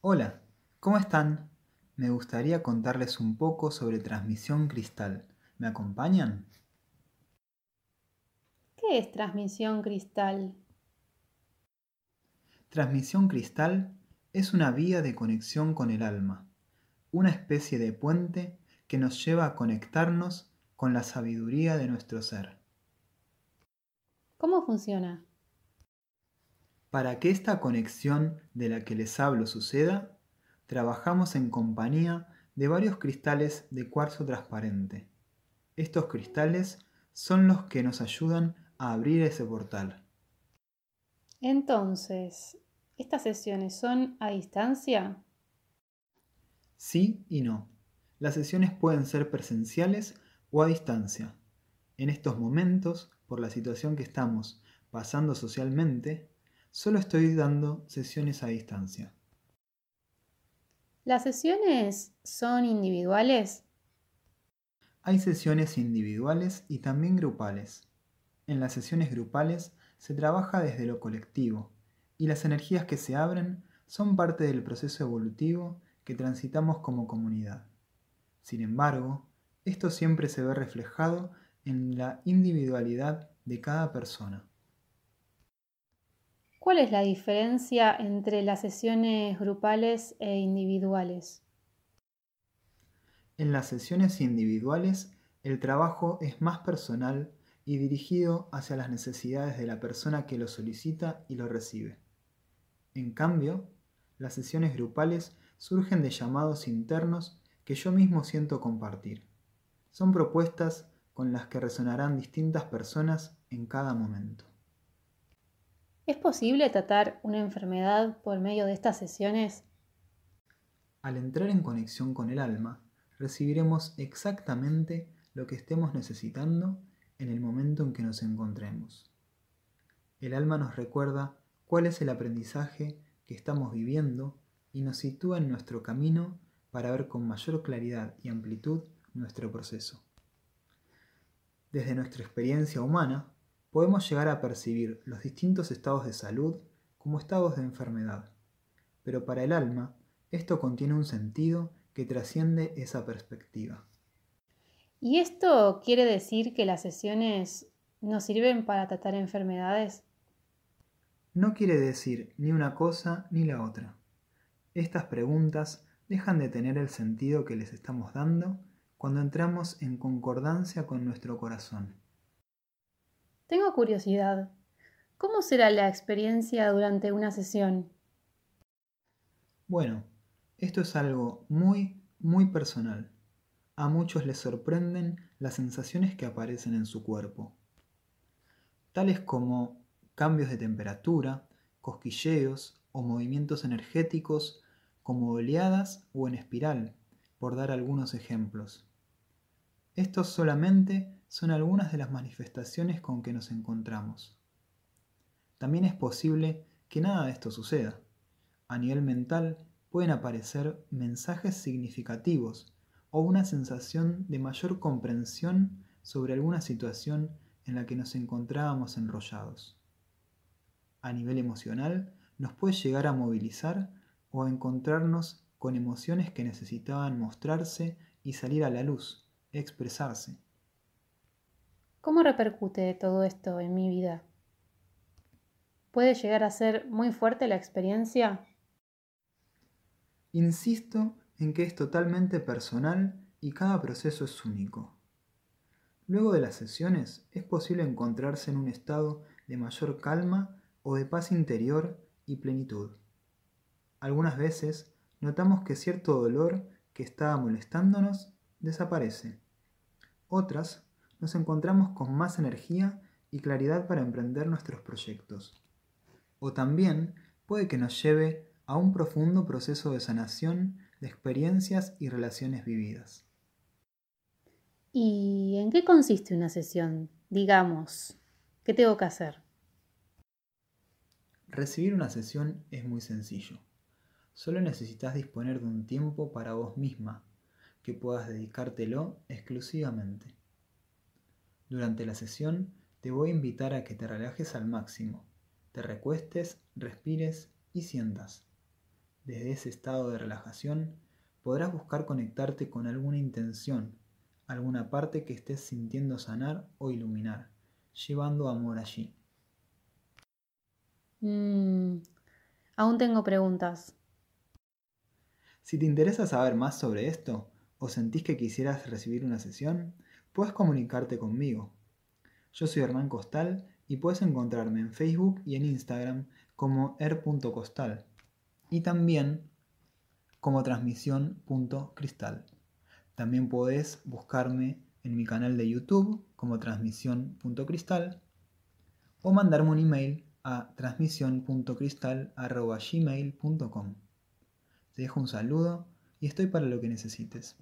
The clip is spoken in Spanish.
Hola, ¿cómo están? Me gustaría contarles un poco sobre transmisión cristal. ¿Me acompañan? ¿Qué es transmisión cristal? Transmisión cristal es una vía de conexión con el alma, una especie de puente que nos lleva a conectarnos con la sabiduría de nuestro ser. ¿Cómo funciona? Para que esta conexión de la que les hablo suceda, trabajamos en compañía de varios cristales de cuarzo transparente. Estos cristales son los que nos ayudan a abrir ese portal. Entonces, ¿estas sesiones son a distancia? Sí y no. Las sesiones pueden ser presenciales o a distancia. En estos momentos, por la situación que estamos pasando socialmente, Solo estoy dando sesiones a distancia. ¿Las sesiones son individuales? Hay sesiones individuales y también grupales. En las sesiones grupales se trabaja desde lo colectivo y las energías que se abren son parte del proceso evolutivo que transitamos como comunidad. Sin embargo, esto siempre se ve reflejado en la individualidad de cada persona. ¿Cuál es la diferencia entre las sesiones grupales e individuales? En las sesiones individuales, el trabajo es más personal y dirigido hacia las necesidades de la persona que lo solicita y lo recibe. En cambio, las sesiones grupales surgen de llamados internos que yo mismo siento compartir. Son propuestas con las que resonarán distintas personas en cada momento. ¿Es posible tratar una enfermedad por medio de estas sesiones? Al entrar en conexión con el alma, recibiremos exactamente lo que estemos necesitando en el momento en que nos encontremos. El alma nos recuerda cuál es el aprendizaje que estamos viviendo y nos sitúa en nuestro camino para ver con mayor claridad y amplitud nuestro proceso. Desde nuestra experiencia humana, podemos llegar a percibir los distintos estados de salud como estados de enfermedad, pero para el alma esto contiene un sentido que trasciende esa perspectiva. ¿Y esto quiere decir que las sesiones no sirven para tratar enfermedades? No quiere decir ni una cosa ni la otra. Estas preguntas dejan de tener el sentido que les estamos dando cuando entramos en concordancia con nuestro corazón. Tengo curiosidad. ¿Cómo será la experiencia durante una sesión? Bueno, esto es algo muy, muy personal. A muchos les sorprenden las sensaciones que aparecen en su cuerpo, tales como cambios de temperatura, cosquilleos o movimientos energéticos como oleadas o en espiral, por dar algunos ejemplos. Estos solamente son algunas de las manifestaciones con que nos encontramos. También es posible que nada de esto suceda. A nivel mental pueden aparecer mensajes significativos o una sensación de mayor comprensión sobre alguna situación en la que nos encontrábamos enrollados. A nivel emocional nos puede llegar a movilizar o a encontrarnos con emociones que necesitaban mostrarse y salir a la luz, expresarse. ¿Cómo repercute todo esto en mi vida? ¿Puede llegar a ser muy fuerte la experiencia? Insisto en que es totalmente personal y cada proceso es único. Luego de las sesiones es posible encontrarse en un estado de mayor calma o de paz interior y plenitud. Algunas veces notamos que cierto dolor que estaba molestándonos desaparece. Otras nos encontramos con más energía y claridad para emprender nuestros proyectos. O también puede que nos lleve a un profundo proceso de sanación de experiencias y relaciones vividas. ¿Y en qué consiste una sesión? Digamos, ¿qué tengo que hacer? Recibir una sesión es muy sencillo. Solo necesitas disponer de un tiempo para vos misma, que puedas dedicártelo exclusivamente. Durante la sesión te voy a invitar a que te relajes al máximo, te recuestes, respires y sientas. Desde ese estado de relajación podrás buscar conectarte con alguna intención, alguna parte que estés sintiendo sanar o iluminar, llevando amor allí. Mm, aún tengo preguntas. Si te interesa saber más sobre esto o sentís que quisieras recibir una sesión, puedes comunicarte conmigo. Yo soy Hernán Costal y puedes encontrarme en Facebook y en Instagram como er.costal y también como transmisión.cristal. También puedes buscarme en mi canal de YouTube como transmisión.cristal o mandarme un email a transmisión.cristal.gmail.com. Te dejo un saludo y estoy para lo que necesites.